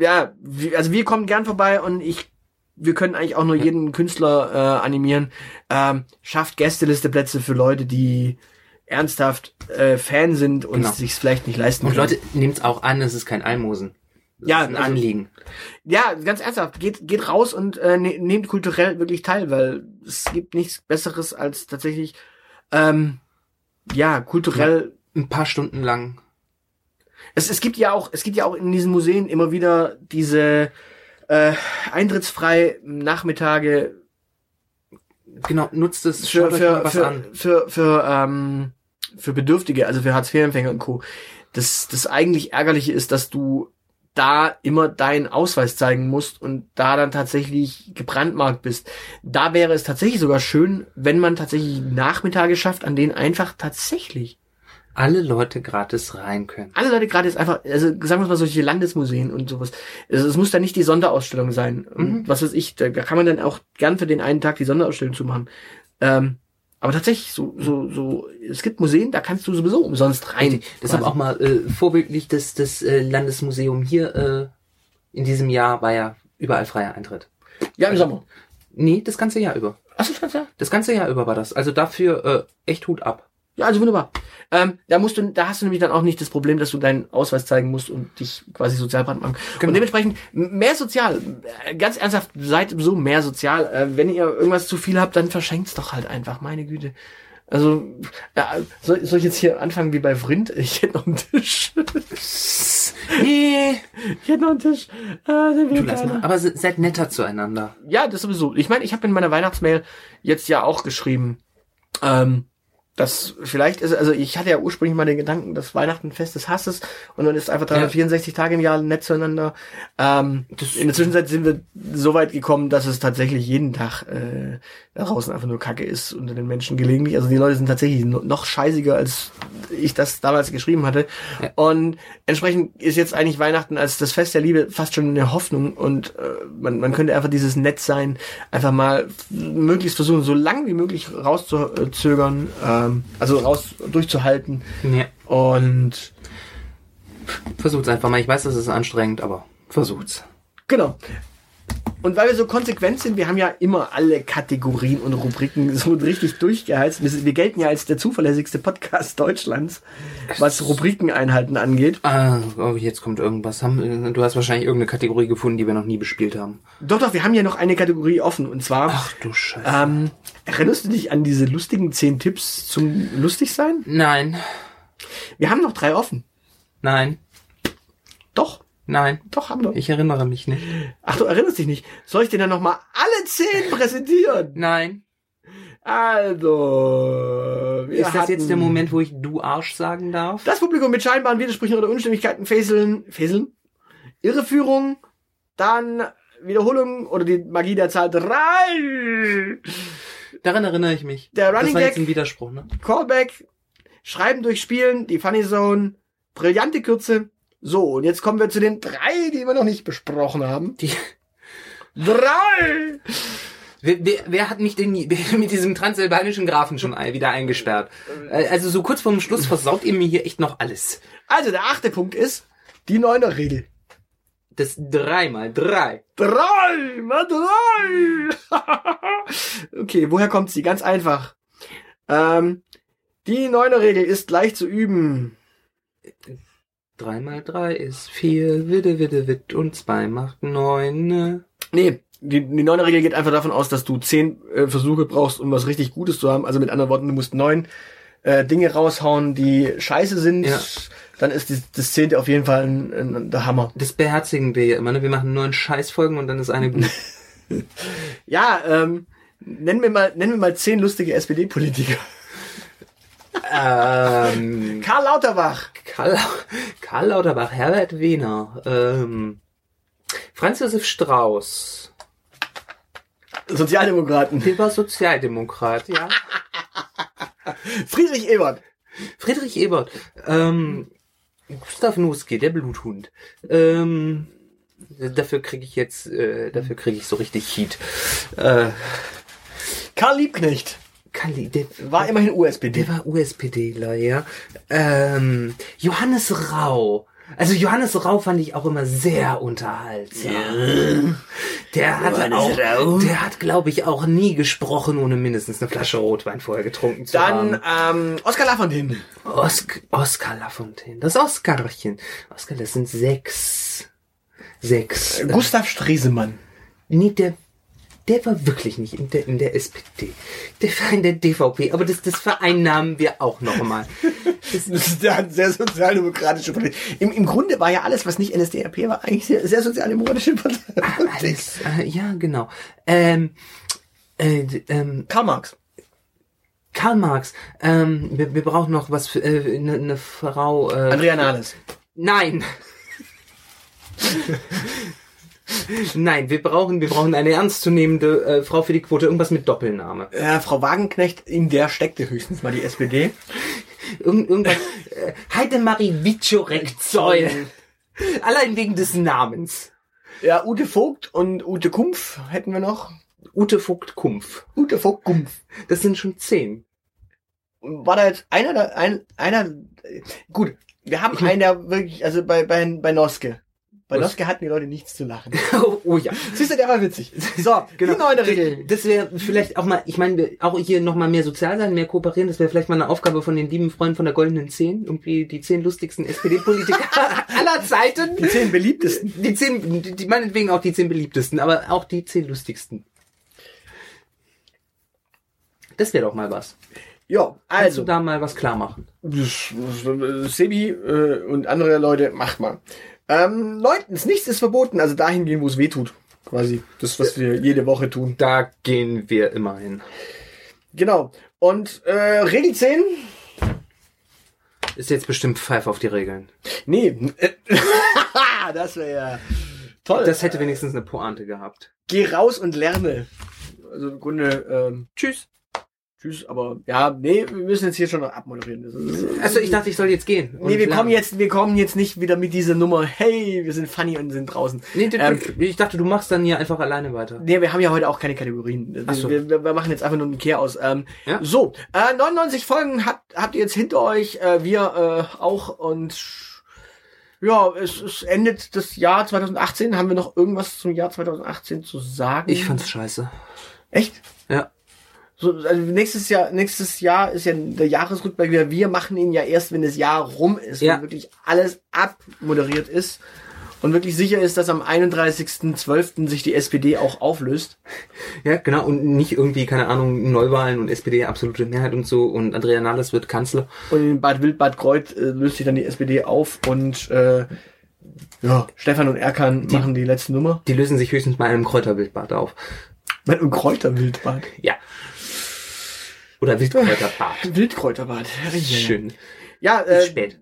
S3: ja, also wir kommen gern vorbei und ich, wir können eigentlich auch nur jeden Künstler äh, animieren. Ähm, schafft Gästelisteplätze für Leute, die ernsthaft äh, Fan sind und
S4: Genau.
S3: sich's vielleicht nicht leisten
S4: Und
S3: können.
S4: Leute, nehmt's auch an, es ist kein Almosen.
S3: Ja,
S4: ein
S3: also-
S4: Anliegen.
S3: Ja, ganz ernsthaft, geht, geht raus und äh, ne, nehmt kulturell wirklich teil, weil es gibt nichts Besseres als tatsächlich, ähm, ja, kulturell.
S4: Ein paar Stunden lang.
S3: Es, es gibt ja auch, es gibt ja auch in diesen Museen immer wieder diese äh, eintrittsfrei Nachmittage
S4: Genau, nutzt es,
S3: für, für,
S4: was
S3: für,
S4: an.
S3: für, für, ähm, für Bedürftige, also für Hartz-IV-Empfänger und Co. Das, das eigentlich Ärgerliche ist, dass du da immer deinen Ausweis zeigen musst und da dann tatsächlich gebrandmarkt bist. Da wäre es tatsächlich sogar schön, wenn man tatsächlich Nachmittage schafft, an denen einfach tatsächlich
S4: Alle Leute gratis rein können.
S3: alle Leute jetzt einfach, also sagen wir mal solche Landesmuseen und sowas. Also es muss da nicht die Sonderausstellung sein.
S4: Mhm.
S3: was weiß ich, da kann man dann auch gern für den einen Tag die Sonderausstellung zu machen. Ähm, aber tatsächlich, so, so, so, es gibt Museen, da kannst du sowieso umsonst rein.
S4: Deshalb
S3: quasi.
S4: auch mal äh, vorbildlich, das, das äh, Landesmuseum hier äh, in diesem Jahr war ja überall freier Eintritt.
S3: Ja, im Sommer.
S4: Nee, das ganze Jahr über.
S3: Achso, schon, ja.
S4: Das ganze Jahr über war das. Also dafür äh, echt Hut ab.
S3: Ja, also wunderbar. Ähm, da musst du, da hast du nämlich dann auch nicht das Problem, dass du deinen Ausweis zeigen musst und dich quasi sozial. Und
S4: Genau.
S3: dementsprechend m- mehr sozial. Ganz ernsthaft, seid so mehr sozial. Äh, wenn ihr irgendwas zu viel habt, dann verschenkt's doch halt einfach. Meine Güte. Also, ja, soll, soll ich jetzt hier anfangen wie bei Vrind? Ich hätte noch einen Tisch.
S4: Nee.
S3: Ich hätte noch einen Tisch. Ah,
S4: Du lass mal. Aber se- seid netter zueinander.
S3: Ja, das sowieso. Ich meine, ich habe in meiner Weihnachtsmail jetzt ja auch geschrieben, ähm, dass vielleicht ist, also ich hatte ja ursprünglich mal den Gedanken, dass Weihnachten ein Fest des Hasses und dann ist einfach 364 Tage im Jahr nett zueinander. Ähm, in der Zwischenzeit sind wir so weit gekommen, dass es tatsächlich jeden Tag äh, da draußen einfach nur Kacke ist unter den Menschen gelegentlich. Also die Leute sind tatsächlich no- noch scheißiger, als ich das damals geschrieben hatte.
S4: Ja.
S3: Und entsprechend ist jetzt eigentlich Weihnachten als das Fest der Liebe fast schon eine Hoffnung und äh, man, man könnte einfach dieses Nettsein einfach mal möglichst versuchen, so lang wie möglich rauszuzögern, ähm, also raus durchzuhalten
S4: Ja.
S3: und
S4: Versucht's einfach mal. Ich weiß, das ist anstrengend, aber versucht's.
S3: genau. Und weil wir so konsequent sind, wir haben ja immer alle Kategorien und Rubriken so richtig durchgeheizt. Wir, gelten ja als der zuverlässigste Podcast Deutschlands, was Rubrikeneinhalten angeht.
S4: Ah, oh, jetzt kommt irgendwas. Du hast wahrscheinlich irgendeine Kategorie gefunden, die wir noch nie bespielt haben.
S3: Doch, doch, wir haben ja noch eine Kategorie offen und zwar
S4: Ach du Scheiße.
S3: Ähm, erinnerst du dich an diese lustigen zehn Tipps zum Lustigsein?
S4: Nein,
S3: Wir haben noch drei offen.
S4: nein,
S3: Doch,
S4: nein.
S3: doch haben wir.
S4: Ich erinnere mich nicht.
S3: Ach, du erinnerst dich nicht. Soll ich dir dann noch mal alle zehn präsentieren?
S4: Nein.
S3: Also, wir
S4: ist das jetzt der Moment, wo ich du Arsch sagen darf?
S3: Das Publikum mit scheinbaren Widersprüchen oder Unstimmigkeiten fäseln, fäseln, Irreführung, dann Wiederholung oder die Magie der Zahl drei,
S4: Daran erinnere ich mich.
S3: Der Running
S4: das war
S3: Gag-
S4: jetzt ein Widerspruch, ne?
S3: Callback, Schreiben durch Spielen, die Funny Zone, brillante Kürze. So, und jetzt kommen wir zu den drei, die wir noch nicht besprochen haben.
S4: Die,
S3: Drei!
S4: wer, wer, wer hat mich denn mit diesem transsilvanischen Grafen schon wieder eingesperrt? Äh, Also so kurz vorm Schluss versaut ihr mir hier echt noch alles.
S3: Also, der achte Punkt ist die Neuner-Regel.
S4: Das dreimal drei.
S3: Drei, mal drei. okay, woher kommt sie? Ganz einfach. Ähm, Die Neuner-Regel ist leicht zu üben.
S4: Drei mal drei ist vier, witte, witte, witt und zwei macht neun. ne?
S3: Nee, die, die Neuner-Regel geht einfach davon aus, dass du zehn äh, Versuche brauchst, um was richtig Gutes zu haben. Also mit anderen Worten, du musst neun äh, Dinge raushauen, die scheiße sind.
S4: Ja.
S3: Dann ist die, das zehnte auf jeden Fall ein, ein, der Hammer.
S4: Das beherzigen wir ja immer, ne? Wir machen neun Scheißfolgen und dann ist eine gut.
S3: Ja, ähm, nennen wir mal, nennen wir mal zehn lustige SPD-Politiker.
S4: Ähm,
S3: Karl Lauterbach.
S4: Karl, Karl Lauterbach, Herbert Wehner, ähm, Franz Josef Strauß,
S3: Sozialdemokraten.
S4: der war Sozialdemokrat, ja.
S3: Friedrich Ebert.
S4: Friedrich Ebert, ähm, Gustav Nuski, der Bluthund. Ähm, dafür kriege ich jetzt, äh, dafür kriege ich so richtig Heat. Äh,
S3: Karl Liebknecht.
S4: Kali, der
S3: War immerhin USPD.
S4: Der war USPDler, ja. Ähm, Johannes Rau. Also Johannes Rau fand ich auch immer sehr unterhaltsam. Der hat
S3: Johannes
S4: auch,
S3: Rau.
S4: der hat, glaube ich, auch nie gesprochen, ohne mindestens eine Flasche Rotwein vorher getrunken zu
S3: Dann
S4: haben.
S3: ähm, Oskar Lafontaine.
S4: Osk Oskar Lafontaine. Das Oskarchen. Oskar, das sind sechs. Sechs.
S3: Gustav Stresemann.
S4: Nee, der, der war wirklich nicht in der, in der SPD. Der war in der DVP, aber das, das vereinnahmen wir auch noch mal.
S3: Das ist hat sehr sozialdemokratische Partei. Im, Im Grunde war ja alles, was nicht NSDAP war, eigentlich sehr, sehr sozialdemokratische Partei.
S4: Alles, äh, ja, genau. Ähm, äh, ähm,
S3: Karl Marx.
S4: Karl Marx, ähm, wir, wir brauchen noch was für eine äh, ne- ne Frau. Äh,
S3: Andrea Nahles.
S4: Nein. Nein, wir brauchen, wir brauchen eine ernstzunehmende äh, Frau für die Quote, irgendwas mit Doppelname.
S3: Äh, Frau Wagenknecht, in der steckte höchstens mal die SPD.
S4: Irgend, irgendwas. Äh, Heidemarie Wiczorek-Zoll. Allein wegen des Namens.
S3: Ja, Ute Vogt und Ute Kumpf hätten wir noch.
S4: Ute Vogt-Kumpf.
S3: Ute Vogt Kumpf.
S4: Das sind schon zehn.
S3: War da jetzt einer, da, ein, einer, gut, wir haben
S4: Ich
S3: einen, der wirklich, also bei, bei, bei Noske. Bei? Noske hatten die Leute nichts zu lachen.
S4: oh, oh ja.
S3: Siehst du, der war witzig. So, genau. die neue Regel.
S4: Das wäre vielleicht auch mal, ich meine, auch hier nochmal mehr sozial sein, mehr kooperieren, das wäre vielleicht mal eine Aufgabe von den lieben Freunden von der Goldenen Zehn, irgendwie die zehn lustigsten SPD-Politiker aller Zeiten.
S3: Die zehn beliebtesten.
S4: Die zehn, die, meinetwegen auch die zehn beliebtesten, aber auch die zehn lustigsten. Das wäre doch mal was.
S3: Ja,
S4: Kannst
S3: also.
S4: du da mal was klar machen?
S3: Sebi äh, und andere Leute, macht mal. Ähm, neuntens, nichts ist verboten, also dahin gehen, wo es weh tut. Quasi. Das, was wir jede Woche tun.
S4: Da gehen wir immer hin.
S3: Genau. Und äh, Regel 10?
S4: Ist jetzt bestimmt Pfeif auf die Regeln.
S3: Nee. das wäre ja toll.
S4: Das hätte wenigstens eine Pointe gehabt.
S3: Geh raus und lerne. Also im Grunde, ähm, tschüss. Tschüss, aber ja, nee, wir müssen jetzt hier schon noch abmoderieren.
S4: Also ich dachte, ich soll jetzt gehen.
S3: Nee, wir
S4: lernen.
S3: kommen jetzt, wir kommen jetzt nicht wieder mit dieser Nummer, hey, wir sind funny und sind draußen.
S4: Nee,
S3: Ähm,
S4: ich dachte, du machst dann hier einfach alleine weiter.
S3: Nee, wir haben ja heute auch keine Kategorien.
S4: Ach so.
S3: wir, wir, wir machen jetzt einfach nur einen Kehr aus. Ähm,
S4: Ja.
S3: So, äh, 99 Folgen habt, habt ihr jetzt hinter euch, äh, wir äh, auch und ja, es, es endet das Jahr 2018. Haben wir noch irgendwas zum Jahr 2018 zu sagen?
S4: Ich fand's scheiße.
S3: Echt?
S4: Ja.
S3: So, also nächstes Jahr, nächstes Jahr ist ja der Jahresrückblick wieder. Wir machen ihn ja erst, wenn das Jahr rum ist,
S4: Ja.
S3: wenn wirklich alles abmoderiert ist und wirklich sicher ist, dass am 31.12. sich die SPD auch auflöst.
S4: Ja, genau. Und nicht irgendwie, keine Ahnung, Neuwahlen und SPD absolute Mehrheit und so. Und Andrea Nahles wird Kanzler.
S3: Und in Bad Wildbad Kreuth äh, löst sich dann die SPD auf und äh, ja, Stefan und Erkan machen die letzte Nummer.
S4: Die lösen sich höchstens bei einem Kräuterwildbad auf.
S3: Mit einem Kräuterwildbad.
S4: Ja. Oder Wildkräuterbad.
S3: Wildkräuterbad.
S4: Schön.
S3: Ja,
S4: Ist
S3: äh,
S4: spät.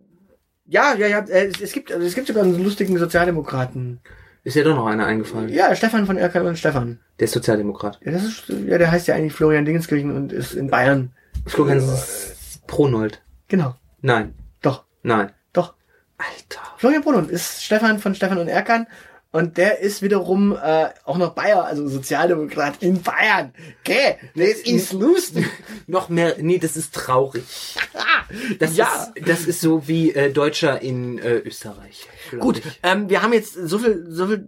S3: ja, ja, ja. Äh, es, es gibt, also es gibt sogar einen lustigen Sozialdemokraten.
S4: Ist ja doch noch einer eingefallen.
S3: Ja, Stefan von Erkan und Stefan.
S4: Der ist Sozialdemokrat.
S3: Ja, das ist, ja, der heißt ja eigentlich Florian Dingenskirchen und ist in Bayern.
S4: Florian Pronold.
S3: Genau.
S4: Nein.
S3: Doch,
S4: Nein.
S3: doch.
S4: Alter.
S3: Florian Brunner ist Stefan von Stefan und Erkan und der ist wiederum äh, auch noch Bayer, also Sozialdemokrat in Bayern. Okay, das ist lustig.
S4: Noch mehr, nee, das ist traurig. Das,
S3: Ja.
S4: ist, das ist so wie äh, Deutscher in äh, Österreich.
S3: Gut,
S4: ich.
S3: ähm, wir haben jetzt so viel, so viel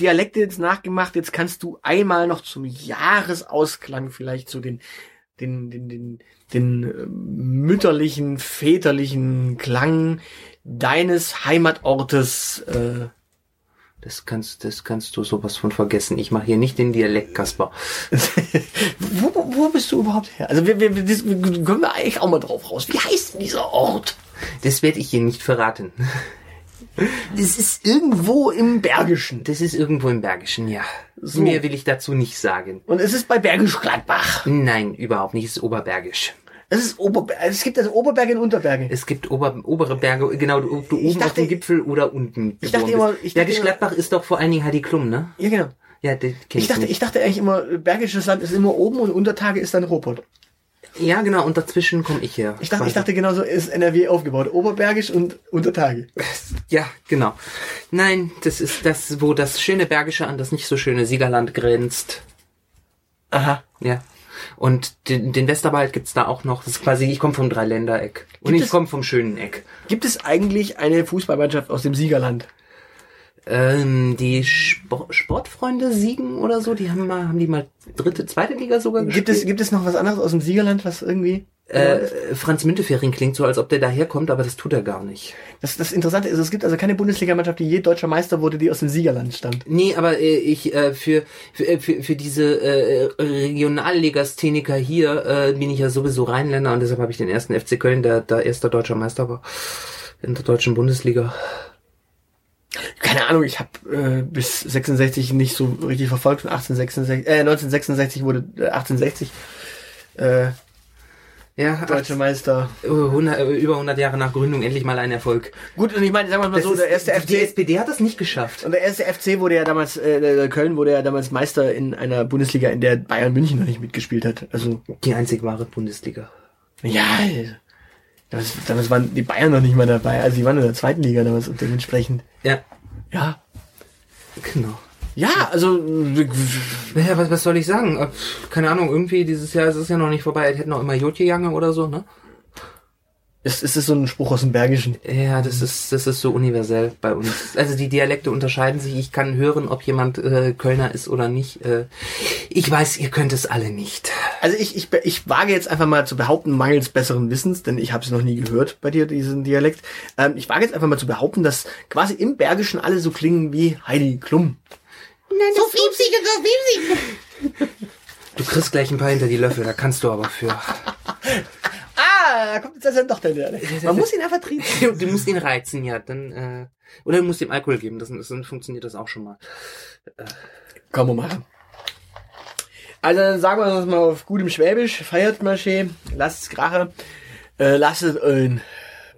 S3: Dialekte jetzt nachgemacht. Jetzt kannst du einmal noch zum Jahresausklang vielleicht zu den den, den, den, den äh, mütterlichen, väterlichen Klang deines Heimatortes. Äh,
S4: Das kannst, das kannst du sowas von vergessen. Ich mache hier nicht den Dialekt, Kasper.
S3: wo, wo bist du überhaupt her? Also wir, wir, wir, das können wir eigentlich auch mal drauf raus. Wie heißt denn dieser Ort?
S4: Das werde ich hier nicht verraten.
S3: Das ist irgendwo im Bergischen.
S4: Das ist irgendwo im Bergischen, ja.
S3: So.
S4: Mehr will ich dazu nicht sagen.
S3: Und es ist bei Bergisch Gladbach.
S4: Nein, überhaupt nicht. Es ist Oberbergisch.
S3: Es ist Oberberg. Es gibt also Oberberge und Unterberge.
S4: Es gibt Ober, obere Berge, genau, du, du oben
S3: dachte-
S4: auf dem Gipfel oder unten.
S3: Ich dachte immer- ich dachte
S4: Bergisch
S3: immer-
S4: Gladbach ist doch vor allen Dingen Heidi Klum, ne?
S3: Ja, genau.
S4: Ja, das kenn
S3: Ich dachte,
S4: nicht.
S3: ich dachte eigentlich immer, Bergisches Land ist immer oben und Untertage ist dann Ruhrpott.
S4: Ja, genau, und dazwischen komme ich her.
S3: Ich dachte, ich dachte genauso ist NRW aufgebaut. Oberbergisch und Untertage.
S4: Ja, genau. Nein, das ist das, wo das schöne Bergische an das nicht so schöne Siegerland grenzt.
S3: Aha.
S4: Ja. Und den, den Westerwald gibt's da auch noch. Das ist quasi, ich komme vom Dreiländereck. Und
S3: Gibt
S4: ich komme vom schönen Eck.
S3: Gibt es eigentlich eine Fußballmannschaft aus dem Siegerland?
S4: Ähm, die Spor Sportfreunde Siegen oder so, die haben mal, haben die mal dritte, zweite Liga sogar gespielt.
S3: Gibt es, gibt es noch was anderes aus dem Siegerland, was irgendwie?
S4: Äh, Franz Müntefering klingt so, als ob der daherkommt, aber das tut er gar nicht.
S3: Das, das Interessante ist, es gibt also keine Bundesligamannschaft, die je deutscher Meister wurde, die aus dem Siegerland stammt.
S4: Nee, aber äh, ich äh, für, für, äh, für, für diese äh, Regionalligastheniker hier äh, bin ich ja sowieso Rheinländer und deshalb habe ich den ersten FC Köln, der, der erster deutscher Meister war in der deutschen Bundesliga.
S3: Keine Ahnung, ich habe äh, bis 66 nicht so richtig verfolgt. Von 1866, äh, 1966 wurde äh, 1860 äh,
S4: Ja,
S3: deutscher Meister.
S4: ach, 100, äh, über 100 Jahre nach Gründung endlich mal ein Erfolg.
S3: Gut, und ich meine, sagen wir mal
S4: Das
S3: so,
S4: ist,
S3: der erste
S4: die
S3: FC
S4: SPD hat das nicht geschafft.
S3: und der erste FC wurde ja damals, äh, Köln wurde ja damals Meister in einer Bundesliga, in der Bayern München noch nicht mitgespielt hat. Also
S4: Die einzig wahre Bundesliga.
S3: ja, damals, damals waren die Bayern noch nicht mal dabei. Also die waren in der zweiten Liga damals und dementsprechend.
S4: Ja,
S3: Ja,
S4: genau.
S3: ja, also
S4: Naja, was, was soll ich sagen? Keine Ahnung, irgendwie dieses Jahr ist es ja noch nicht vorbei. Es hätten noch immer Jotje Jange oder so, ne?
S3: Es, es ist so ein Spruch aus dem Bergischen.
S4: Ja, das ist, das ist so universell bei uns. Also die Dialekte unterscheiden sich. Ich kann hören, ob jemand äh, Kölner ist oder nicht. Äh, ich weiß, ihr könnt es alle nicht.
S3: Also ich, ich, ich wage jetzt einfach mal zu behaupten, mangels besseren Wissens, denn ich habe es noch nie gehört bei dir, diesen Dialekt. Ähm, ich wage jetzt einfach mal zu behaupten, dass quasi im Bergischen alle so klingen wie Heidi Klum.
S4: so fiepsig und so fiepsig. Du kriegst gleich ein paar hinter die Löffel, da kannst du aber für.
S3: Ah, da kommt jetzt also doch der Dialekt. Man muss ihn einfach triezen.
S4: Du musst ihn reizen, ja. Dann, äh, oder du musst ihm Alkohol geben, das, dann funktioniert das auch schon mal.
S3: Komm, wir machen. Also dann sagen wir das mal auf gutem Schwäbisch. Feiert Marché, lasst es krachen, äh, lasst ein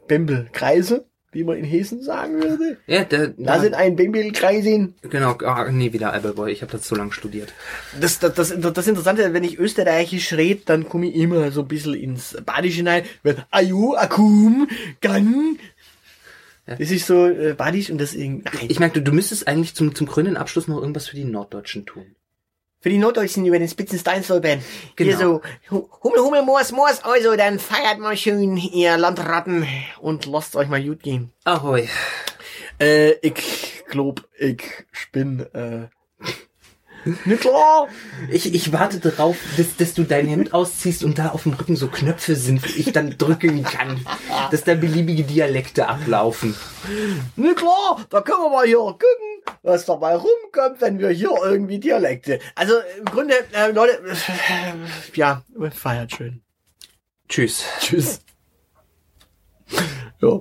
S3: Bimbel kreise, wie man in Hessen sagen würde.
S4: Ja, der,
S3: Lasst ein Bimbel kreisen.
S4: genau, ah, nee, wieder Appleboy, ich habe das zu lang studiert.
S3: Das, das, das, das Interessante, wenn ich österreichisch rede, dann komme ich immer so ein bisschen ins Badische hinein. Wenn Aju, Akum, Gan. Das ist so äh, Badisch und das irgendwie.
S4: Ich merke, du, du müsstest eigentlich zum, zum krönenden Abschluss noch irgendwas für die Norddeutschen tun.
S3: Für die Norddeutschen über den Spitzen. Hier
S4: Genau.
S3: so, Hu- Hummel, Hummel, Moos, Moos, also, dann feiert mal schön, ihr Landratten, und lasst euch mal gut gehen.
S4: Ahoi.
S3: Äh, ich glaub, ich bin, äh, nicht klar.
S4: Ich, ich warte darauf, dass, dass du dein Hemd ausziehst und da auf dem Rücken so Knöpfe sind, die ich dann drücken kann. Dass da beliebige Dialekte ablaufen.
S3: Nicht klar, da können wir mal hier gucken, was dabei rumkommt, wenn wir hier irgendwie Dialekte. Also, im Grunde, äh, Leute, äh, ja, feiert schön.
S4: Tschüss.
S3: Tschüss. Ja.